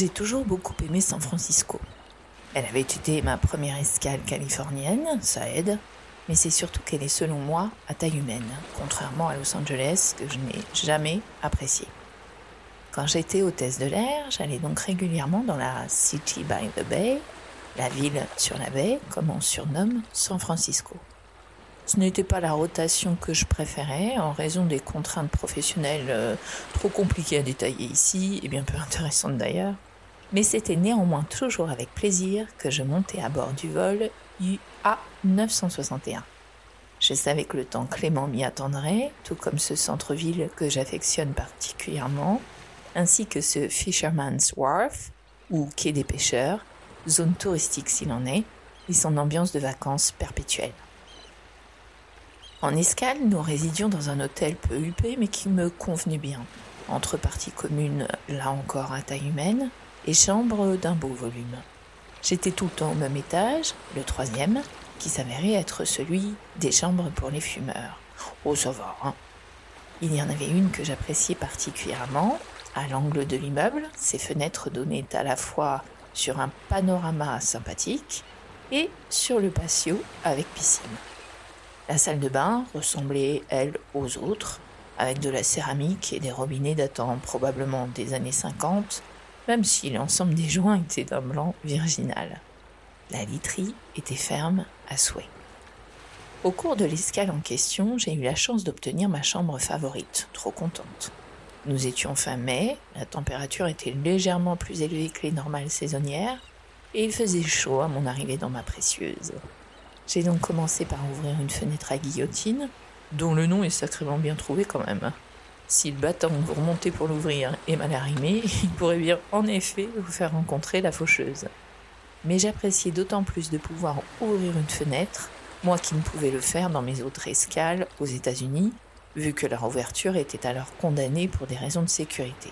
J'ai toujours beaucoup aimé San Francisco. Elle avait été ma première escale californienne, ça aide, mais c'est surtout qu'elle est selon moi à taille humaine, contrairement à Los Angeles que je n'ai jamais apprécié. Quand j'étais hôtesse de l'air, j'allais donc régulièrement dans la City by the Bay, la ville sur la baie, comme on surnomme San Francisco. Ce n'était pas la rotation que je préférais en raison des contraintes professionnelles euh, trop compliquées à détailler ici et bien peu intéressantes d'ailleurs. Mais c'était néanmoins toujours avec plaisir que je montais à bord du vol UA 961. Je savais que le temps clément m'y attendrait, tout comme ce centre-ville que j'affectionne particulièrement, ainsi que ce Fisherman's Wharf, ou quai des pêcheurs, zone touristique s'il en est, et son ambiance de vacances perpétuelle. En escale, nous résidions dans un hôtel peu huppé mais qui me convenait bien, entre parties communes, là encore à taille humaine, et chambres d'un beau volume. J'étais tout le temps au même étage, le troisième, qui s'avérait être celui des chambres pour les fumeurs. Oh, ça va, hein. Il y en avait une que j'appréciais particulièrement, à l'angle de l'immeuble, ses fenêtres donnaient à la fois sur un panorama sympathique et sur le patio avec piscine. La salle de bain ressemblait, elle, aux autres, avec de la céramique et des robinets datant probablement des années 50, même si l'ensemble des joints était d'un blanc virginal. La literie était ferme à souhait. Au cours de l'escale en question, j'ai eu la chance d'obtenir ma chambre favorite, trop contente. Nous étions fin mai, la température était légèrement plus élevée que les normales saisonnières, et il faisait chaud à mon arrivée dans ma précieuse. J'ai donc commencé par ouvrir une fenêtre à guillotine, dont le nom est sacrément bien trouvé quand même. Si le battant vous remontez pour l'ouvrir est mal arrimé, il pourrait bien en effet vous faire rencontrer la faucheuse. Mais j'appréciais d'autant plus de pouvoir ouvrir une fenêtre, moi qui ne pouvais le faire dans mes autres escales aux États-Unis, vu que leur ouverture était alors condamnée pour des raisons de sécurité.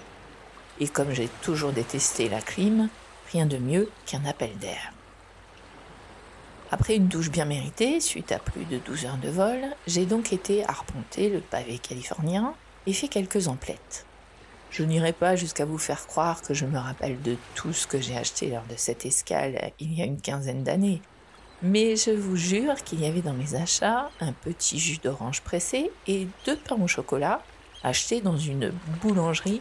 Et comme j'ai toujours détesté la clim, rien de mieux qu'un appel d'air. Après une douche bien méritée, suite à plus de 12 heures de vol, j'ai donc été arpenter le pavé californien et fait quelques emplettes. Je n'irai pas jusqu'à vous faire croire que je me rappelle de tout ce que j'ai acheté lors de cette escale il y a une quinzaine d'années, mais je vous jure qu'il y avait dans mes achats un petit jus d'orange pressé et deux pains au chocolat achetés dans une boulangerie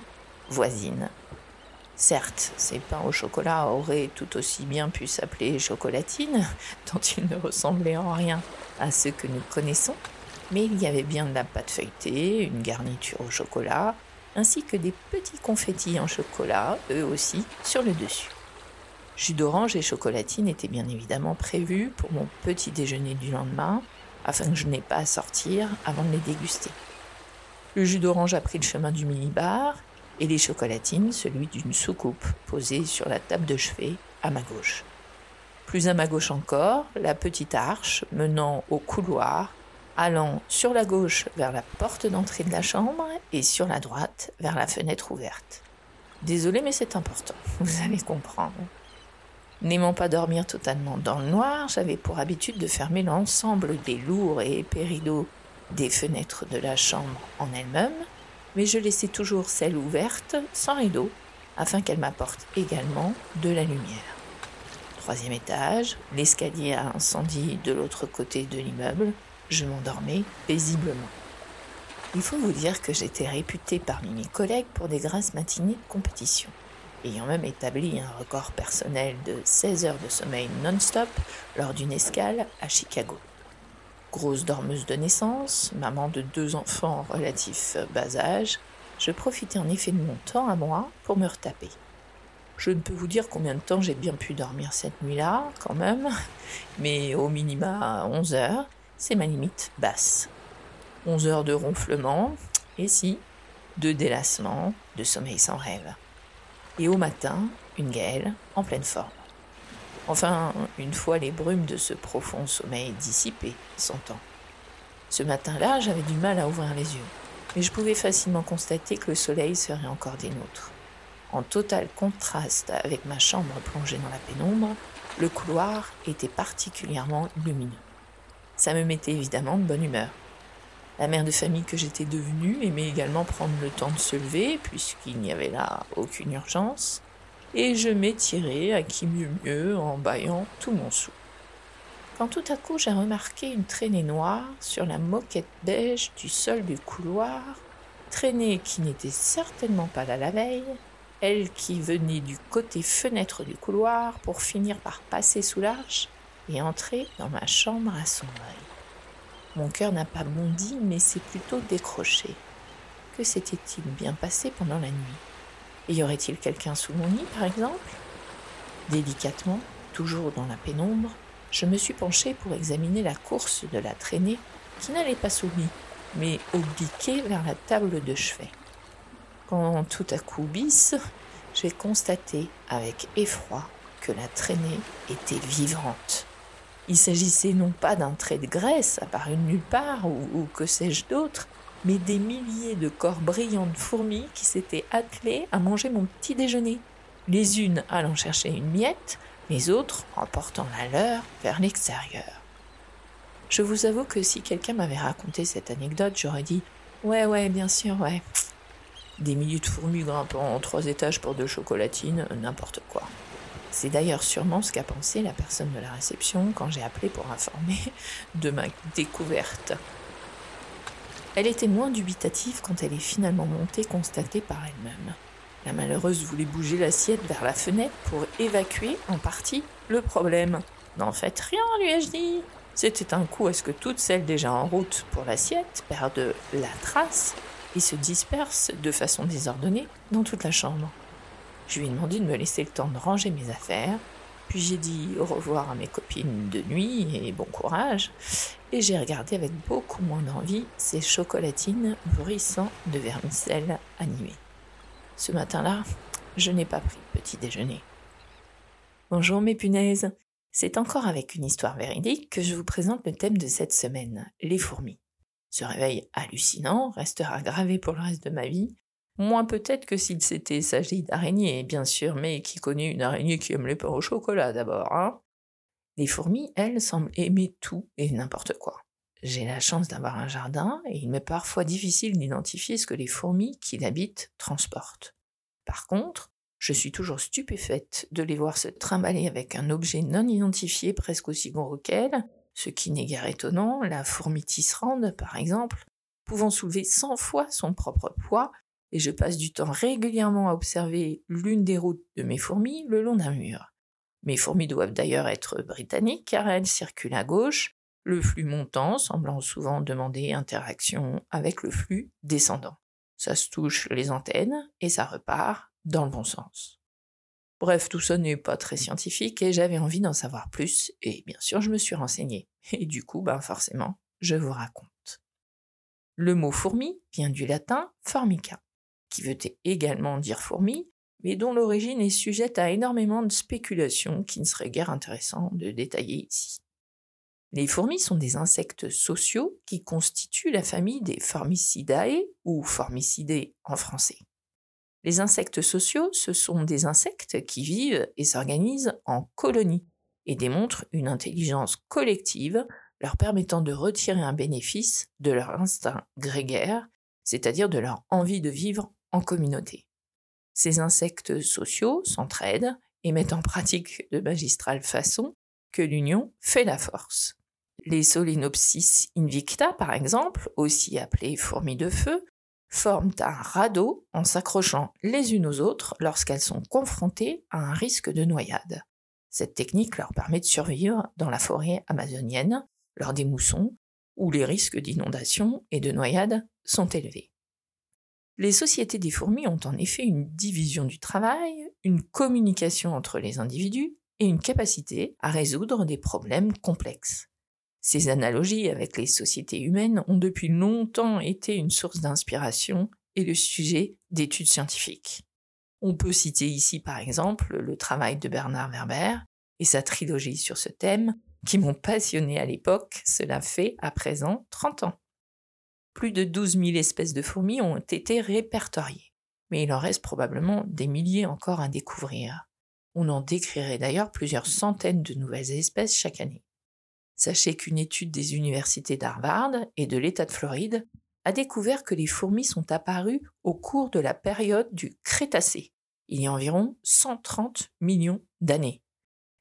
voisine. Certes, ces pains au chocolat auraient tout aussi bien pu s'appeler chocolatine, tant ils ne ressemblaient en rien à ceux que nous connaissons, mais il y avait bien de la pâte feuilletée, une garniture au chocolat, ainsi que des petits confettis en chocolat, eux aussi, sur le dessus. Jus d'orange et chocolatine étaient bien évidemment prévus pour mon petit déjeuner du lendemain, afin que je n'ai pas à sortir avant de les déguster. Le jus d'orange a pris le chemin du minibar et les chocolatines celui d'une soucoupe posée sur la table de chevet à ma gauche. Plus à ma gauche encore, la petite arche menant au couloir, allant sur la gauche vers la porte d'entrée de la chambre et sur la droite vers la fenêtre ouverte. Désolé, mais c'est important, vous allez comprendre. N'aimant pas dormir totalement dans le noir, j'avais pour habitude de fermer l'ensemble des lourds et épais rideaux des fenêtres de la chambre en elle-même, mais je laissais toujours celle ouverte, sans rideau, afin qu'elle m'apporte également de la lumière. Troisième étage, l'escalier a incendie de l'autre côté de l'immeuble, je m'endormais paisiblement. Il faut vous dire que j'étais réputée parmi mes collègues pour des grasses matinées de compétition ayant même établi un record personnel de 16 heures de sommeil non-stop lors d'une escale à Chicago. Grosse dormeuse de naissance, maman de deux enfants relatifs bas âge, je profitais en effet de mon temps à moi pour me retaper. Je ne peux vous dire combien de temps j'ai bien pu dormir cette nuit-là, quand même, mais au minima 11 heures, c'est ma limite basse. 11 heures de ronflement, et si, de délassement, de sommeil sans rêve et au matin, une gale en pleine forme. Enfin, une fois les brumes de ce profond sommeil dissipées, s'entend. Ce matin-là, j'avais du mal à ouvrir les yeux, mais je pouvais facilement constater que le soleil serait encore des nôtres. En total contraste avec ma chambre plongée dans la pénombre, le couloir était particulièrement lumineux. Ça me mettait évidemment de bonne humeur. La mère de famille que j'étais devenue aimait également prendre le temps de se lever, puisqu'il n'y avait là aucune urgence. et je m'étirais à qui mieux mieux en bâillant tout mon sou. Quand tout à coup j'ai remarqué une traînée noire sur la moquette beige du sol du couloir, traînée qui n'était certainement pas là la veille, elle qui venait du côté fenêtre du couloir pour finir par passer sous l'arche et entrer dans ma chambre à son. Mon cœur n'a pas bondi, mais s'est plutôt décroché. Que s'était-il bien passé pendant la nuit? Y aurait-il quelqu'un sous mon lit, par exemple? Délicatement, toujours dans la pénombre, je me suis penchée pour examiner la course de la traînée qui n'allait pas sous lit, mais obliquée vers la table de chevet. Quand tout à coup bis, j'ai constaté avec effroi que la traînée était vivante. Il s'agissait non pas d'un trait de graisse apparu nulle part ou, ou que sais-je d'autre, mais des milliers de corps brillants de fourmis qui s'étaient attelés à manger mon petit déjeuner, les unes allant chercher une miette, les autres emportant la leur vers l'extérieur. Je vous avoue que si quelqu'un m'avait raconté cette anecdote, j'aurais dit Ouais, ouais, bien sûr, ouais, des milliers de fourmis grimpant en trois étages pour deux chocolatines, n'importe quoi. C'est d'ailleurs sûrement ce qu'a pensé la personne de la réception quand j'ai appelé pour informer de ma découverte. Elle était moins dubitative quand elle est finalement montée constatée par elle-même. La malheureuse voulait bouger l'assiette vers la fenêtre pour évacuer en partie le problème. N'en faites rien, lui ai-je dit. C'était un coup à ce que toutes celles déjà en route pour l'assiette perdent la trace et se dispersent de façon désordonnée dans toute la chambre. Je lui ai demandé de me laisser le temps de ranger mes affaires, puis j'ai dit au revoir à mes copines de nuit et bon courage, et j'ai regardé avec beaucoup moins d'envie ces chocolatines bruissant de vermicelle animée. Ce matin-là, je n'ai pas pris petit déjeuner. Bonjour mes punaises, c'est encore avec une histoire véridique que je vous présente le thème de cette semaine, les fourmis. Ce réveil hallucinant restera gravé pour le reste de ma vie, moins peut-être que s'il s'était s'agit d'araignées, bien sûr, mais qui connaît une araignée qui aime les pains au chocolat d'abord, hein Les fourmis, elles, semblent aimer tout et n'importe quoi. J'ai la chance d'avoir un jardin et il m'est parfois difficile d'identifier ce que les fourmis qui l'habitent transportent. Par contre, je suis toujours stupéfaite de les voir se trimballer avec un objet non identifié presque aussi gros qu'elles, ce qui n'est guère étonnant, la fourmi tisserande, par exemple, pouvant soulever 100 fois son propre poids, et je passe du temps régulièrement à observer l'une des routes de mes fourmis le long d'un mur. Mes fourmis doivent d'ailleurs être britanniques car elles circulent à gauche, le flux montant semblant souvent demander interaction avec le flux descendant. Ça se touche les antennes et ça repart dans le bon sens. Bref, tout ça n'est pas très scientifique et j'avais envie d'en savoir plus et bien sûr je me suis renseignée. Et du coup, ben forcément, je vous raconte. Le mot fourmi vient du latin formica, qui veut également dire fourmi, mais dont l'origine est sujette à énormément de spéculations qui ne serait guère intéressant de détailler ici. Les fourmis sont des insectes sociaux qui constituent la famille des Formicidae ou Formicidae en français. Les insectes sociaux, ce sont des insectes qui vivent et s'organisent en colonies et démontrent une intelligence collective leur permettant de retirer un bénéfice de leur instinct grégaire, c'est-à-dire de leur envie de vivre en communauté. Ces insectes sociaux s'entraident et mettent en pratique de magistrale façon que l'union fait la force. Les Solenopsis invicta, par exemple, aussi appelées fourmis de feu, forment un radeau en s'accrochant les unes aux autres lorsqu'elles sont confrontées à un risque de noyade. Cette technique leur permet de survivre dans la forêt amazonienne lors des moussons où les risques d'inondation et de noyade sont élevés. Les sociétés des fourmis ont en effet une division du travail, une communication entre les individus et une capacité à résoudre des problèmes complexes. Ces analogies avec les sociétés humaines ont depuis longtemps été une source d'inspiration et le sujet d'études scientifiques. On peut citer ici par exemple le travail de Bernard Werber et sa trilogie sur ce thème qui m'ont passionné à l'époque, cela fait à présent 30 ans. Plus de 12 000 espèces de fourmis ont été répertoriées, mais il en reste probablement des milliers encore à découvrir. On en décrirait d'ailleurs plusieurs centaines de nouvelles espèces chaque année. Sachez qu'une étude des universités d'Harvard et de l'État de Floride a découvert que les fourmis sont apparues au cours de la période du Crétacé, il y a environ 130 millions d'années.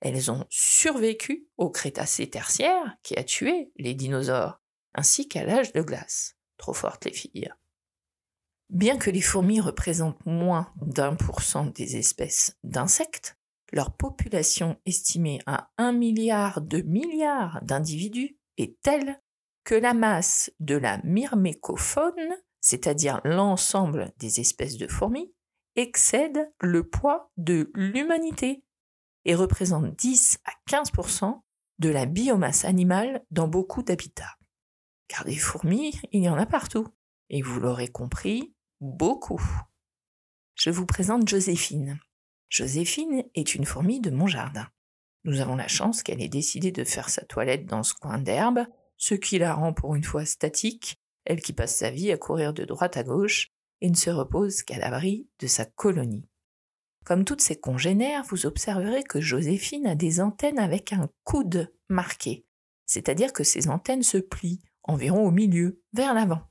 Elles ont survécu au Crétacé tertiaire qui a tué les dinosaures, ainsi qu'à l'âge de glace. Trop fortes les filles. Bien que les fourmis représentent moins d'un pour cent des espèces d'insectes, leur population estimée à un milliard de milliards d'individus est telle que la masse de la myrmécofaune, c'est-à-dire l'ensemble des espèces de fourmis, excède le poids de l'humanité et représente 10 à 15% de la biomasse animale dans beaucoup d'habitats. Car des fourmis, il y en a partout. Et vous l'aurez compris, beaucoup. Je vous présente Joséphine. Joséphine est une fourmi de mon jardin. Nous avons la chance qu'elle ait décidé de faire sa toilette dans ce coin d'herbe, ce qui la rend pour une fois statique, elle qui passe sa vie à courir de droite à gauche et ne se repose qu'à l'abri de sa colonie. Comme toutes ses congénères, vous observerez que Joséphine a des antennes avec un coude marqué, c'est-à-dire que ses antennes se plient environ au milieu, vers l'avant.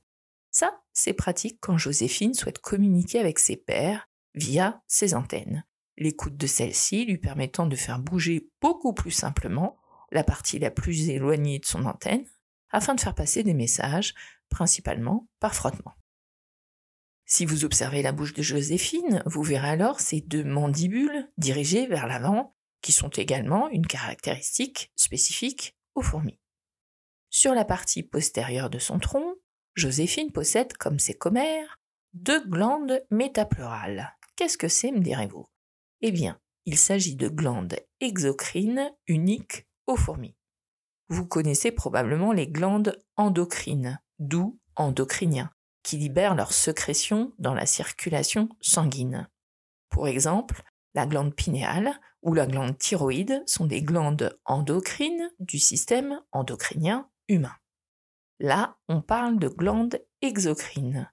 Ça, c'est pratique quand Joséphine souhaite communiquer avec ses pairs via ses antennes. Les coudes de celle-ci lui permettant de faire bouger beaucoup plus simplement la partie la plus éloignée de son antenne afin de faire passer des messages, principalement par frottement. Si vous observez la bouche de Joséphine, vous verrez alors ces deux mandibules dirigées vers l'avant, qui sont également une caractéristique spécifique aux fourmis. Sur la partie postérieure de son tronc, Joséphine possède, comme ses commères, deux glandes métapleurales. Qu'est-ce que c'est, me direz-vous? Eh bien, il s'agit de glandes exocrines uniques aux fourmis. Vous connaissez probablement les glandes endocrines, d'où endocriniens, qui libèrent leur sécrétion dans la circulation sanguine. Pour exemple, la glande pinéale ou la glande thyroïde sont des glandes endocrines du système endocrinien Là, on parle de glandes exocrines.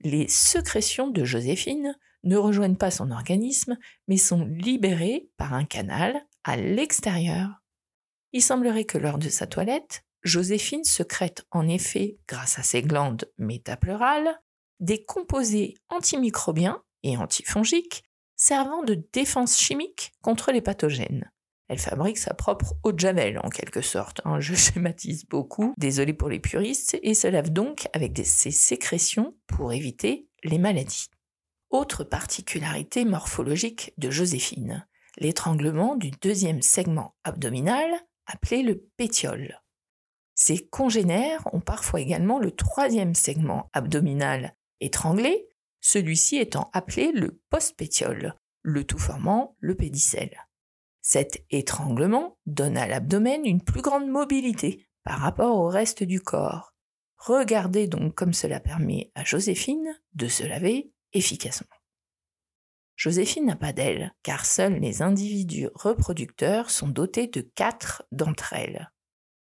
Les sécrétions de Joséphine ne rejoignent pas son organisme, mais sont libérées par un canal à l'extérieur. Il semblerait que lors de sa toilette, Joséphine secrète en effet, grâce à ses glandes métapleurales, des composés antimicrobiens et antifongiques servant de défense chimique contre les pathogènes. Elle fabrique sa propre eau de javel en quelque sorte. Hein. Je schématise beaucoup, désolé pour les puristes, et se lave donc avec ses sécrétions pour éviter les maladies. Autre particularité morphologique de Joséphine, l'étranglement du deuxième segment abdominal appelé le pétiole. Ces congénères ont parfois également le troisième segment abdominal étranglé, celui-ci étant appelé le postpétiole, le tout formant le pédicelle. Cet étranglement donne à l'abdomen une plus grande mobilité par rapport au reste du corps. Regardez donc comme cela permet à Joséphine de se laver efficacement. Joséphine n'a pas d'ailes, car seuls les individus reproducteurs sont dotés de quatre d'entre elles.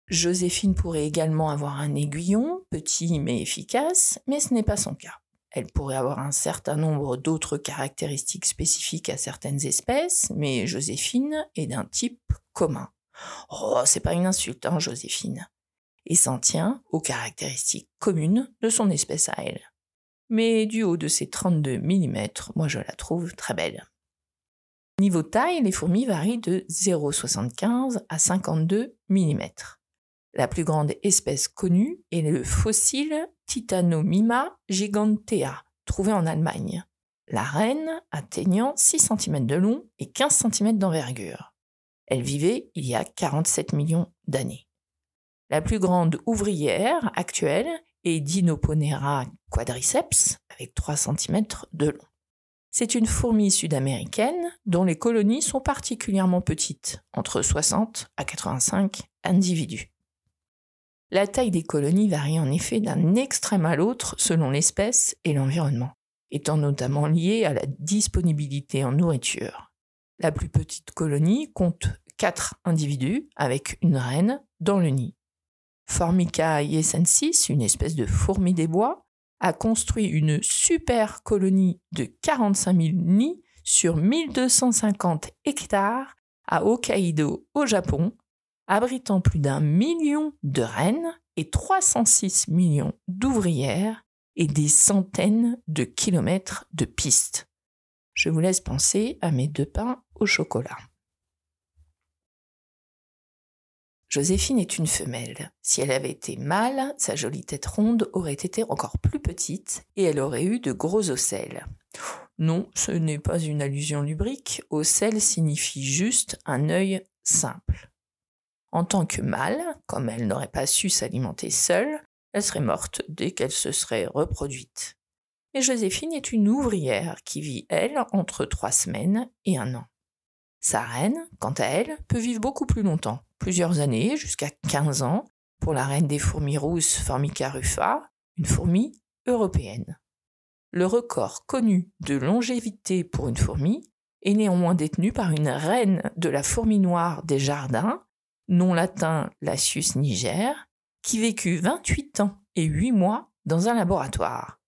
Joséphine pourrait également avoir un aiguillon, petit mais efficace, mais ce n'est pas son cas. Elle pourrait avoir un certain nombre d'autres caractéristiques spécifiques à certaines espèces, mais Joséphine est d'un type commun. Oh, c'est pas une insulte, hein, Joséphine. Et s'en tient aux caractéristiques communes de son espèce à elle. Mais du haut de ses 32 mm, moi je la trouve très belle. Niveau taille, les fourmis varient de 0,75 à 52 mm. La plus grande espèce connue est le fossile Titanomima gigantea, trouvé en Allemagne. La reine atteignant 6 cm de long et 15 cm d'envergure. Elle vivait il y a 47 millions d'années. La plus grande ouvrière actuelle est Dinoponera quadriceps, avec 3 cm de long. C'est une fourmi sud-américaine dont les colonies sont particulièrement petites, entre 60 à 85 individus. La taille des colonies varie en effet d'un extrême à l'autre selon l'espèce et l'environnement, étant notamment liée à la disponibilité en nourriture. La plus petite colonie compte 4 individus avec une reine dans le nid. Formica yesensis, une espèce de fourmi des bois, a construit une super colonie de 45 000 nids sur 1250 hectares à Hokkaido au Japon abritant plus d'un million de reines et 306 millions d'ouvrières et des centaines de kilomètres de pistes. Je vous laisse penser à mes deux pains au chocolat. Joséphine est une femelle. Si elle avait été mâle, sa jolie tête ronde aurait été encore plus petite et elle aurait eu de gros ocelles. Non, ce n'est pas une allusion lubrique. Ocelles signifie juste un œil simple. En tant que mâle, comme elle n'aurait pas su s'alimenter seule, elle serait morte dès qu'elle se serait reproduite. Mais Joséphine est une ouvrière qui vit, elle, entre trois semaines et un an. Sa reine, quant à elle, peut vivre beaucoup plus longtemps, plusieurs années, jusqu'à 15 ans, pour la reine des fourmis rousses Formica rufa, une fourmi européenne. Le record connu de longévité pour une fourmi est néanmoins détenu par une reine de la fourmi noire des jardins, nom latin Lasius niger, qui vécut 28 ans et 8 mois dans un laboratoire.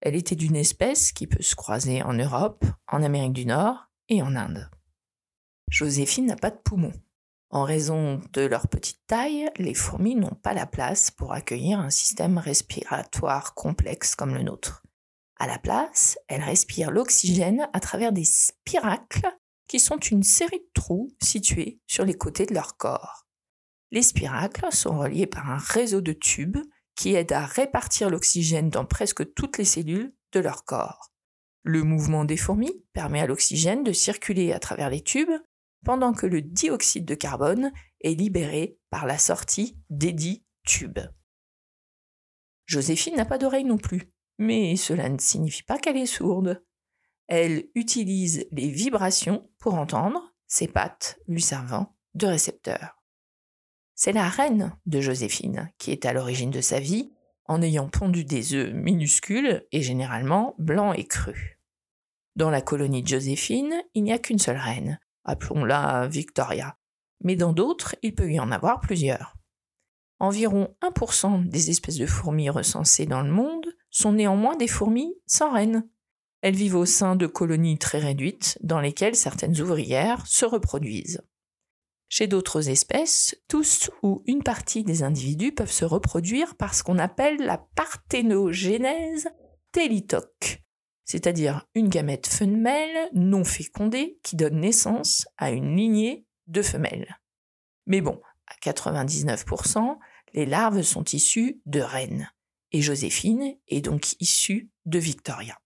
Elle était d'une espèce qui peut se croiser en Europe, en Amérique du Nord et en Inde. Joséphine n'a pas de poumons. En raison de leur petite taille, les fourmis n'ont pas la place pour accueillir un système respiratoire complexe comme le nôtre. À la place, elles respirent l'oxygène à travers des spiracles qui sont une série de trous situés sur les côtés de leur corps. Les spiracles sont reliés par un réseau de tubes qui aident à répartir l'oxygène dans presque toutes les cellules de leur corps. Le mouvement des fourmis permet à l'oxygène de circuler à travers les tubes pendant que le dioxyde de carbone est libéré par la sortie des dix tubes. Joséphine n'a pas d'oreille non plus, mais cela ne signifie pas qu'elle est sourde. Elle utilise les vibrations pour entendre, ses pattes lui servant de récepteur. C'est la reine de Joséphine qui est à l'origine de sa vie, en ayant pondu des œufs minuscules et généralement blancs et crus. Dans la colonie de Joséphine, il n'y a qu'une seule reine, appelons-la Victoria, mais dans d'autres, il peut y en avoir plusieurs. Environ 1% des espèces de fourmis recensées dans le monde sont néanmoins des fourmis sans reine. Elles vivent au sein de colonies très réduites dans lesquelles certaines ouvrières se reproduisent. Chez d'autres espèces, tous ou une partie des individus peuvent se reproduire par ce qu'on appelle la parthénogénèse télitoque, c'est-à-dire une gamète femelle non fécondée qui donne naissance à une lignée de femelles. Mais bon, à 99%, les larves sont issues de reines, et Joséphine est donc issue de Victoria.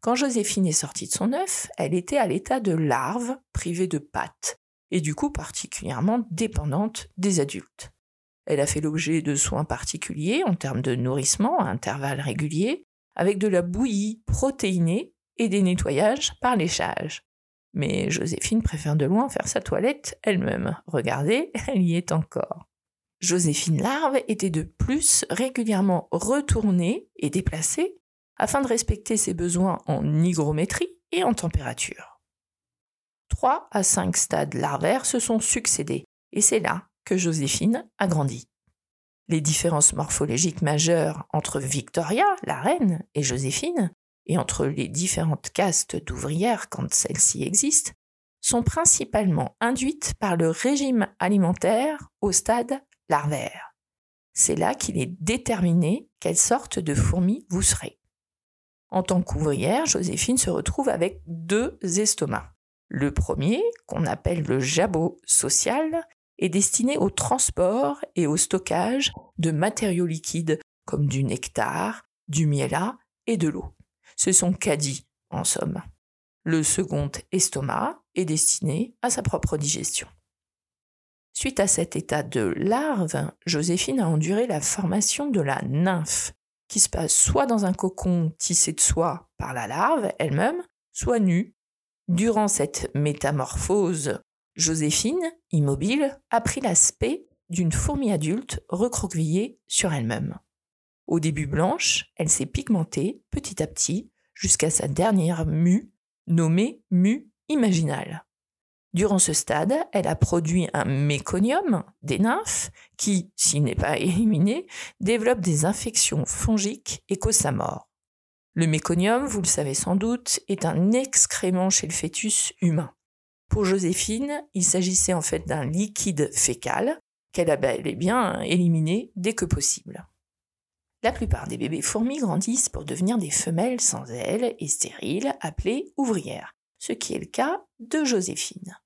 Quand Joséphine est sortie de son œuf, elle était à l'état de larve privée de pattes, et du coup particulièrement dépendante des adultes. Elle a fait l'objet de soins particuliers en termes de nourrissement à intervalles réguliers, avec de la bouillie protéinée et des nettoyages par léchage. Mais Joséphine préfère de loin faire sa toilette elle-même. Regardez, elle y est encore. Joséphine Larve était de plus régulièrement retournée et déplacée afin de respecter ses besoins en hygrométrie et en température. Trois à cinq stades larvaires se sont succédés, et c'est là que Joséphine a grandi. Les différences morphologiques majeures entre Victoria, la reine, et Joséphine, et entre les différentes castes d'ouvrières quand celles-ci existent, sont principalement induites par le régime alimentaire au stade larvaire. C'est là qu'il est déterminé quelle sorte de fourmi vous serez. En tant qu'ouvrière, Joséphine se retrouve avec deux estomacs. Le premier, qu'on appelle le jabot social, est destiné au transport et au stockage de matériaux liquides comme du nectar, du miela et de l'eau. Ce sont caddies, en somme. Le second estomac est destiné à sa propre digestion. Suite à cet état de larve, Joséphine a enduré la formation de la nymphe, qui se passe soit dans un cocon tissé de soie par la larve elle-même, soit nue. Durant cette métamorphose Joséphine, immobile, a pris l'aspect d'une fourmi adulte recroquevillée sur elle-même. Au début blanche, elle s'est pigmentée petit à petit jusqu'à sa dernière mue, nommée mue imaginale. Durant ce stade, elle a produit un méconium des nymphes qui, s'il n'est pas éliminé, développe des infections fongiques et cause sa mort. Le méconium, vous le savez sans doute, est un excrément chez le fœtus humain. Pour Joséphine, il s'agissait en fait d'un liquide fécal qu'elle a bel et bien éliminé dès que possible. La plupart des bébés fourmis grandissent pour devenir des femelles sans ailes et stériles appelées ouvrières, ce qui est le cas de Joséphine.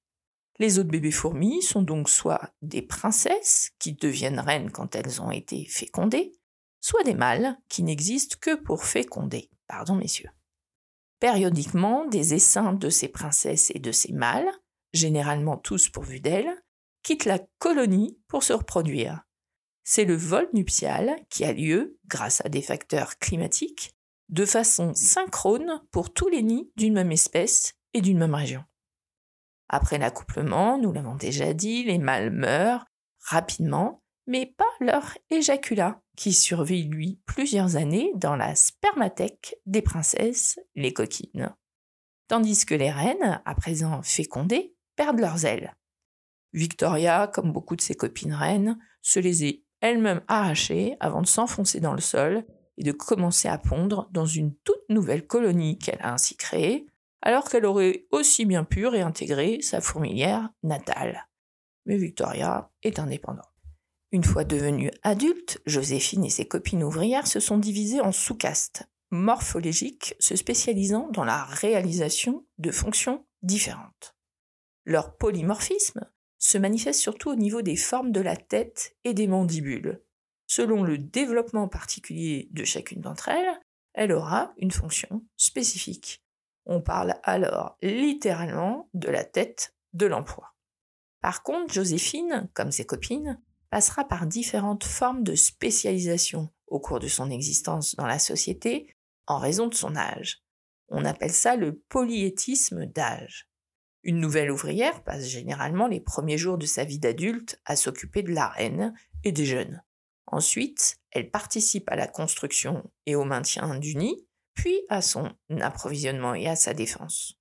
Les autres bébés fourmis sont donc soit des princesses qui deviennent reines quand elles ont été fécondées, soit des mâles qui n'existent que pour féconder. Pardon messieurs. Périodiquement, des essaims de ces princesses et de ces mâles, généralement tous pourvus d'ailes, quittent la colonie pour se reproduire. C'est le vol nuptial qui a lieu, grâce à des facteurs climatiques, de façon synchrone pour tous les nids d'une même espèce et d'une même région. Après l'accouplement, nous l'avons déjà dit, les mâles meurent rapidement, mais pas leur éjaculat, qui survit lui plusieurs années dans la spermathèque des princesses, les coquines. Tandis que les reines, à présent fécondées, perdent leurs ailes. Victoria, comme beaucoup de ses copines reines, se les est elle-même arrachées avant de s'enfoncer dans le sol et de commencer à pondre dans une toute nouvelle colonie qu'elle a ainsi créée, alors qu'elle aurait aussi bien pu réintégrer sa fourmilière natale. Mais Victoria est indépendante. Une fois devenue adulte, Joséphine et ses copines ouvrières se sont divisées en sous-castes morphologiques se spécialisant dans la réalisation de fonctions différentes. Leur polymorphisme se manifeste surtout au niveau des formes de la tête et des mandibules. Selon le développement particulier de chacune d'entre elles, elle aura une fonction spécifique. On parle alors littéralement de la tête de l'emploi. Par contre, Joséphine, comme ses copines, passera par différentes formes de spécialisation au cours de son existence dans la société en raison de son âge. On appelle ça le polyétisme d'âge. Une nouvelle ouvrière passe généralement les premiers jours de sa vie d'adulte à s'occuper de la reine et des jeunes. Ensuite, elle participe à la construction et au maintien du nid, puis à son approvisionnement et à sa défense.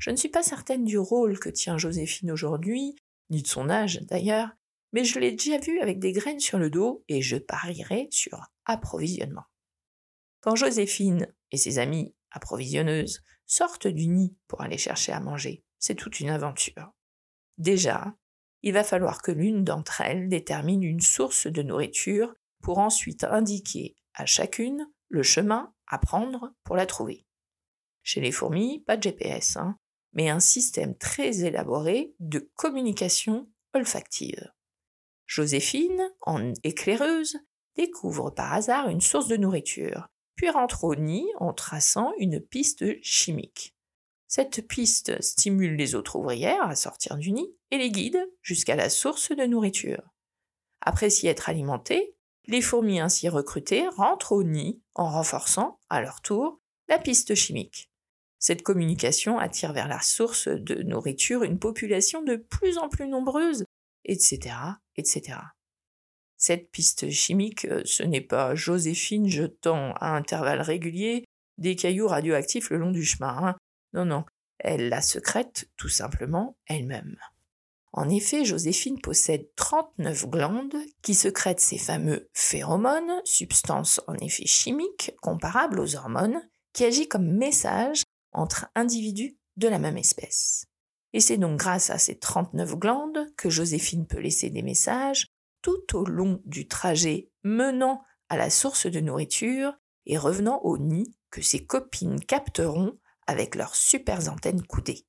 Je ne suis pas certaine du rôle que tient Joséphine aujourd'hui, ni de son âge d'ailleurs, mais je l'ai déjà vue avec des graines sur le dos et je parierai sur approvisionnement. Quand Joséphine et ses amies approvisionneuses sortent du nid pour aller chercher à manger, c'est toute une aventure. Déjà, il va falloir que l'une d'entre elles détermine une source de nourriture pour ensuite indiquer à chacune le chemin à prendre pour la trouver. Chez les fourmis, pas de GPS, hein, mais un système très élaboré de communication olfactive. Joséphine, en éclaireuse, découvre par hasard une source de nourriture, puis rentre au nid en traçant une piste chimique. Cette piste stimule les autres ouvrières à sortir du nid et les guide jusqu'à la source de nourriture. Après s'y être alimentées, les fourmis ainsi recrutées rentrent au nid en renforçant, à leur tour, la piste chimique. Cette communication attire vers la source de nourriture une population de plus en plus nombreuse, etc., etc. Cette piste chimique, euh, ce n'est pas Joséphine jetant à intervalles réguliers des cailloux radioactifs le long du chemin. Hein. Non, non, elle la secrète tout simplement elle-même. En effet, Joséphine possède 39 glandes qui secrètent ces fameux phéromones, substances en effet chimiques comparables aux hormones, qui agissent comme message entre individus de la même espèce. Et c'est donc grâce à ces 39 glandes que Joséphine peut laisser des messages tout au long du trajet menant à la source de nourriture et revenant au nid que ses copines capteront avec leurs super antennes coudées.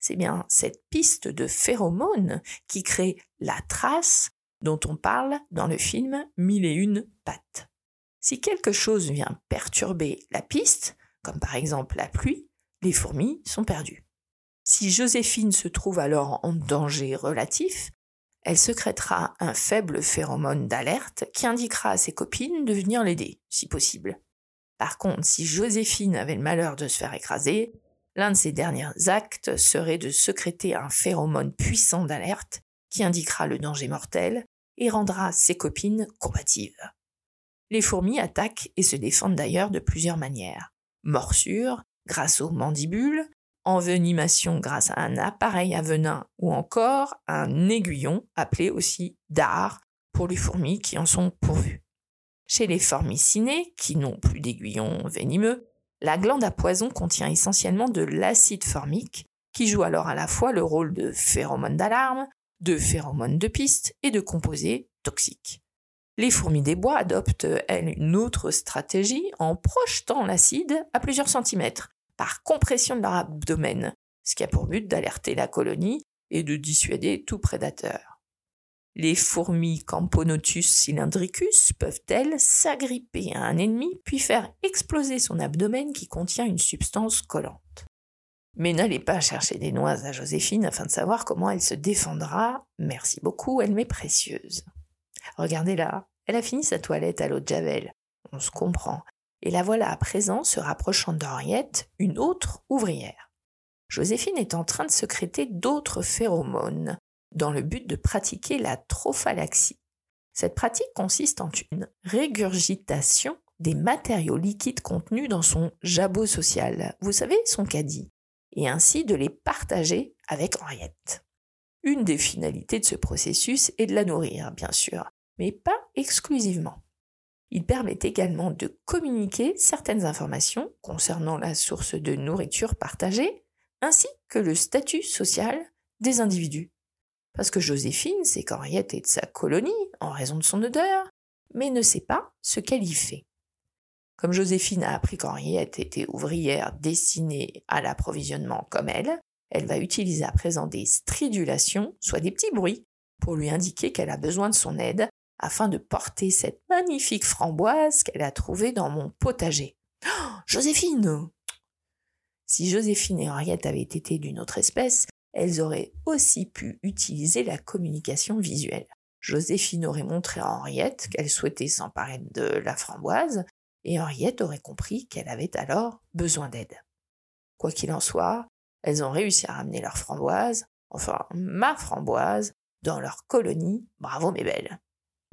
C'est bien cette piste de phéromones qui crée la trace dont on parle dans le film Mille et une pattes. Si quelque chose vient perturber la piste, comme par exemple la pluie, les fourmis sont perdues. Si Joséphine se trouve alors en danger relatif, elle secrètera un faible phéromone d'alerte qui indiquera à ses copines de venir l'aider, si possible. Par contre, si Joséphine avait le malheur de se faire écraser, l'un de ses derniers actes serait de secréter un phéromone puissant d'alerte qui indiquera le danger mortel et rendra ses copines combatives. Les fourmis attaquent et se défendent d'ailleurs de plusieurs manières. Morsure, grâce aux mandibules, envenimation grâce à un appareil à venin ou encore un aiguillon appelé aussi dard pour les fourmis qui en sont pourvues. Chez les formicinées, qui n'ont plus d'aiguillons venimeux, la glande à poison contient essentiellement de l'acide formique, qui joue alors à la fois le rôle de phéromone d'alarme, de phéromone de piste et de composé toxique. Les fourmis des bois adoptent, elles, une autre stratégie en projetant l'acide à plusieurs centimètres, par compression de leur abdomen, ce qui a pour but d'alerter la colonie et de dissuader tout prédateur. Les fourmis Camponotus cylindricus peuvent-elles s'agripper à un ennemi puis faire exploser son abdomen qui contient une substance collante? Mais n'allez pas chercher des noix à Joséphine afin de savoir comment elle se défendra. Merci beaucoup, elle m'est précieuse. Regardez-la, elle a fini sa toilette à l'eau de Javel. On se comprend. Et la voilà à présent se rapprochant d'Henriette, une autre ouvrière. Joséphine est en train de secréter d'autres phéromones dans le but de pratiquer la trophalaxie. Cette pratique consiste en une régurgitation des matériaux liquides contenus dans son jabot social, vous savez, son caddie, et ainsi de les partager avec Henriette. Une des finalités de ce processus est de la nourrir, bien sûr, mais pas exclusivement. Il permet également de communiquer certaines informations concernant la source de nourriture partagée, ainsi que le statut social des individus. Parce que Joséphine sait qu'Henriette est de sa colonie en raison de son odeur, mais ne sait pas ce qu'elle y fait. Comme Joséphine a appris qu'Henriette était ouvrière destinée à l'approvisionnement comme elle, elle va utiliser à présent des stridulations, soit des petits bruits, pour lui indiquer qu'elle a besoin de son aide afin de porter cette magnifique framboise qu'elle a trouvée dans mon potager. Oh, Joséphine Si Joséphine et Henriette avaient été d'une autre espèce, elles auraient aussi pu utiliser la communication visuelle. Joséphine aurait montré à Henriette qu'elle souhaitait s'emparer de la framboise, et Henriette aurait compris qu'elle avait alors besoin d'aide. Quoi qu'il en soit, elles ont réussi à ramener leur framboise, enfin ma framboise, dans leur colonie. Bravo mes belles.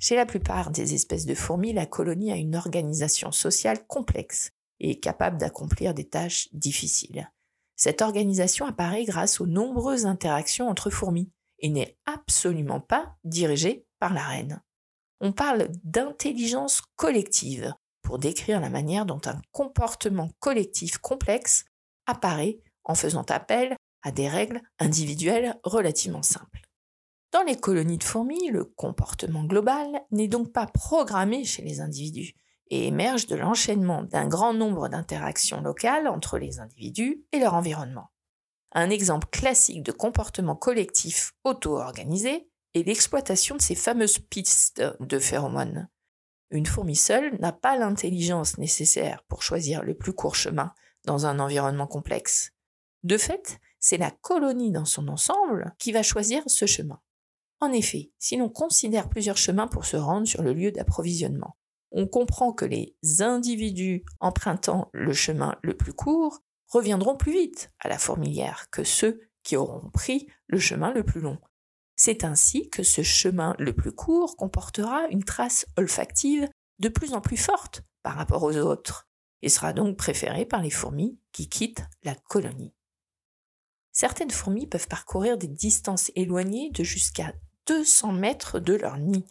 Chez la plupart des espèces de fourmis, la colonie a une organisation sociale complexe et est capable d'accomplir des tâches difficiles. Cette organisation apparaît grâce aux nombreuses interactions entre fourmis et n'est absolument pas dirigée par la reine. On parle d'intelligence collective pour décrire la manière dont un comportement collectif complexe apparaît en faisant appel à des règles individuelles relativement simples. Dans les colonies de fourmis, le comportement global n'est donc pas programmé chez les individus et émerge de l'enchaînement d'un grand nombre d'interactions locales entre les individus et leur environnement. Un exemple classique de comportement collectif auto-organisé est l'exploitation de ces fameuses pistes de phéromones. Une fourmi seule n'a pas l'intelligence nécessaire pour choisir le plus court chemin dans un environnement complexe. De fait, c'est la colonie dans son ensemble qui va choisir ce chemin. En effet, si l'on considère plusieurs chemins pour se rendre sur le lieu d'approvisionnement, on comprend que les individus empruntant le chemin le plus court reviendront plus vite à la fourmilière que ceux qui auront pris le chemin le plus long. C'est ainsi que ce chemin le plus court comportera une trace olfactive de plus en plus forte par rapport aux autres, et sera donc préféré par les fourmis qui quittent la colonie. Certaines fourmis peuvent parcourir des distances éloignées de jusqu'à 200 mètres de leur nid,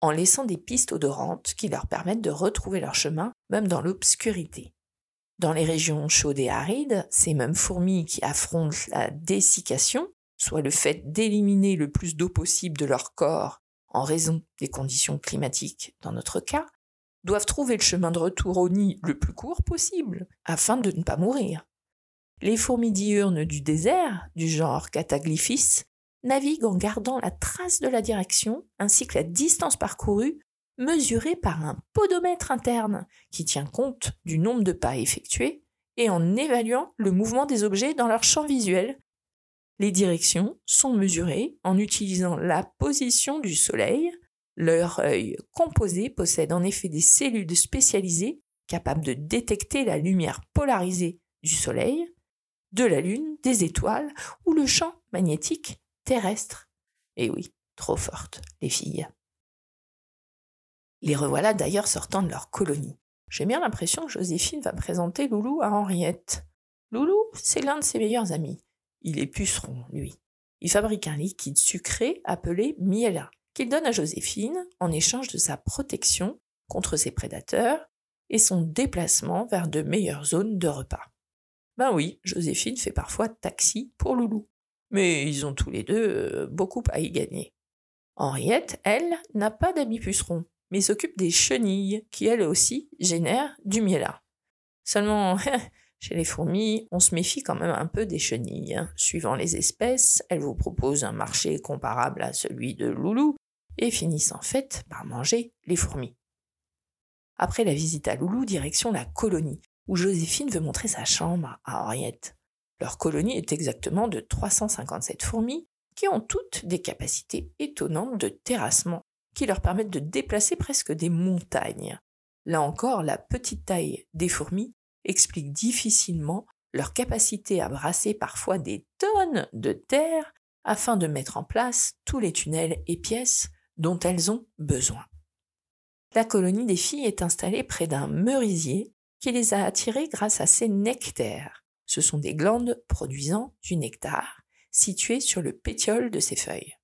en laissant des pistes odorantes qui leur permettent de retrouver leur chemin, même dans l'obscurité. Dans les régions chaudes et arides, ces mêmes fourmis qui affrontent la dessiccation, soit le fait d'éliminer le plus d'eau possible de leur corps en raison des conditions climatiques dans notre cas, doivent trouver le chemin de retour au nid le plus court possible, afin de ne pas mourir. Les fourmis diurnes du désert, du genre Cataglyphis, navigue en gardant la trace de la direction ainsi que la distance parcourue mesurée par un podomètre interne qui tient compte du nombre de pas effectués et en évaluant le mouvement des objets dans leur champ visuel. Les directions sont mesurées en utilisant la position du soleil. Leur œil composé possède en effet des cellules spécialisées capables de détecter la lumière polarisée du soleil, de la lune, des étoiles ou le champ magnétique terrestre. Et oui, trop fortes, les filles. Les revoilà d'ailleurs sortant de leur colonie. J'ai bien l'impression que Joséphine va présenter Loulou à Henriette. Loulou, c'est l'un de ses meilleurs amis. Il est puceron, lui. Il fabrique un liquide sucré appelé miela, qu'il donne à Joséphine en échange de sa protection contre ses prédateurs et son déplacement vers de meilleures zones de repas. Ben oui, Joséphine fait parfois taxi pour Loulou mais ils ont tous les deux euh, beaucoup à y gagner. Henriette, elle, n'a pas d'amis pucerons, mais s'occupe des chenilles, qui elles aussi génèrent du miel. Seulement, chez les fourmis, on se méfie quand même un peu des chenilles. Hein. Suivant les espèces, elles vous proposent un marché comparable à celui de Loulou et finissent en fait par manger les fourmis. Après la visite à Loulou, direction la colonie, où Joséphine veut montrer sa chambre à Henriette. Leur colonie est exactement de 357 fourmis qui ont toutes des capacités étonnantes de terrassement qui leur permettent de déplacer presque des montagnes. Là encore, la petite taille des fourmis explique difficilement leur capacité à brasser parfois des tonnes de terre afin de mettre en place tous les tunnels et pièces dont elles ont besoin. La colonie des filles est installée près d'un merisier qui les a attirées grâce à ses nectaires. Ce sont des glandes produisant du nectar situées sur le pétiole de ses feuilles.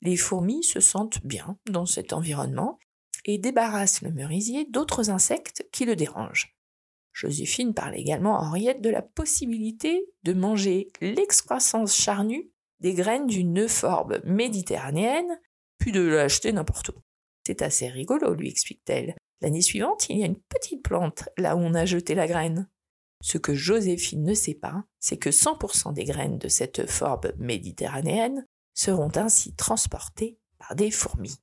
Les fourmis se sentent bien dans cet environnement et débarrassent le merisier d'autres insectes qui le dérangent. Joséphine parle également à Henriette de la possibilité de manger l'excroissance charnue des graines d'une euphorbe méditerranéenne, puis de l'acheter n'importe où. C'est assez rigolo, lui explique-t-elle. L'année suivante, il y a une petite plante là où on a jeté la graine. Ce que Joséphine ne sait pas, c'est que 100% des graines de cette euphorbe méditerranéenne seront ainsi transportées par des fourmis.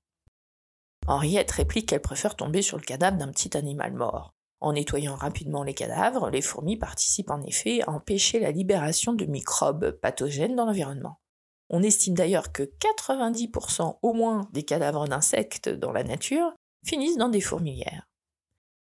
Henriette réplique qu'elle préfère tomber sur le cadavre d'un petit animal mort. En nettoyant rapidement les cadavres, les fourmis participent en effet à empêcher la libération de microbes pathogènes dans l'environnement. On estime d'ailleurs que 90% au moins des cadavres d'insectes dans la nature finissent dans des fourmilières.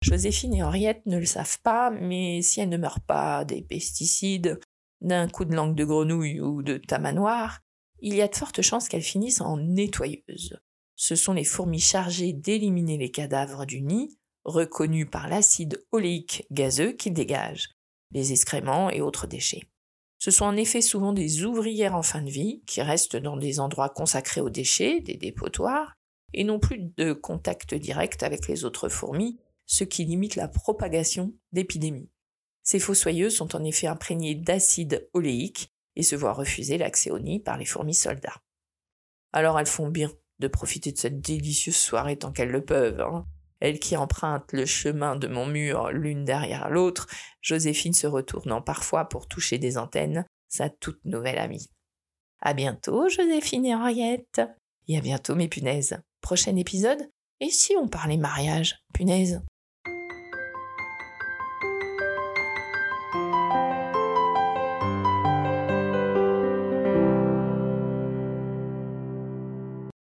Joséphine et Henriette ne le savent pas, mais si elles ne meurent pas des pesticides, d'un coup de langue de grenouille ou de tamanoir, il y a de fortes chances qu'elles finissent en nettoyeuses. Ce sont les fourmis chargées d'éliminer les cadavres du nid, reconnus par l'acide oléique gazeux qu'ils dégagent, les excréments et autres déchets. Ce sont en effet souvent des ouvrières en fin de vie qui restent dans des endroits consacrés aux déchets, des dépotoirs, et n'ont plus de contact direct avec les autres fourmis, ce qui limite la propagation d'épidémies. Ces fossoyeuses sont en effet imprégnées d'acide oléique et se voient refuser l'accès au nid par les fourmis soldats. Alors elles font bien de profiter de cette délicieuse soirée tant qu'elles le peuvent. Hein. Elles qui empruntent le chemin de mon mur l'une derrière l'autre, Joséphine se retournant parfois pour toucher des antennes, sa toute nouvelle amie. À bientôt, Joséphine et Henriette. Et à bientôt, mes punaises. Prochain épisode? Et si on parlait mariage, punaise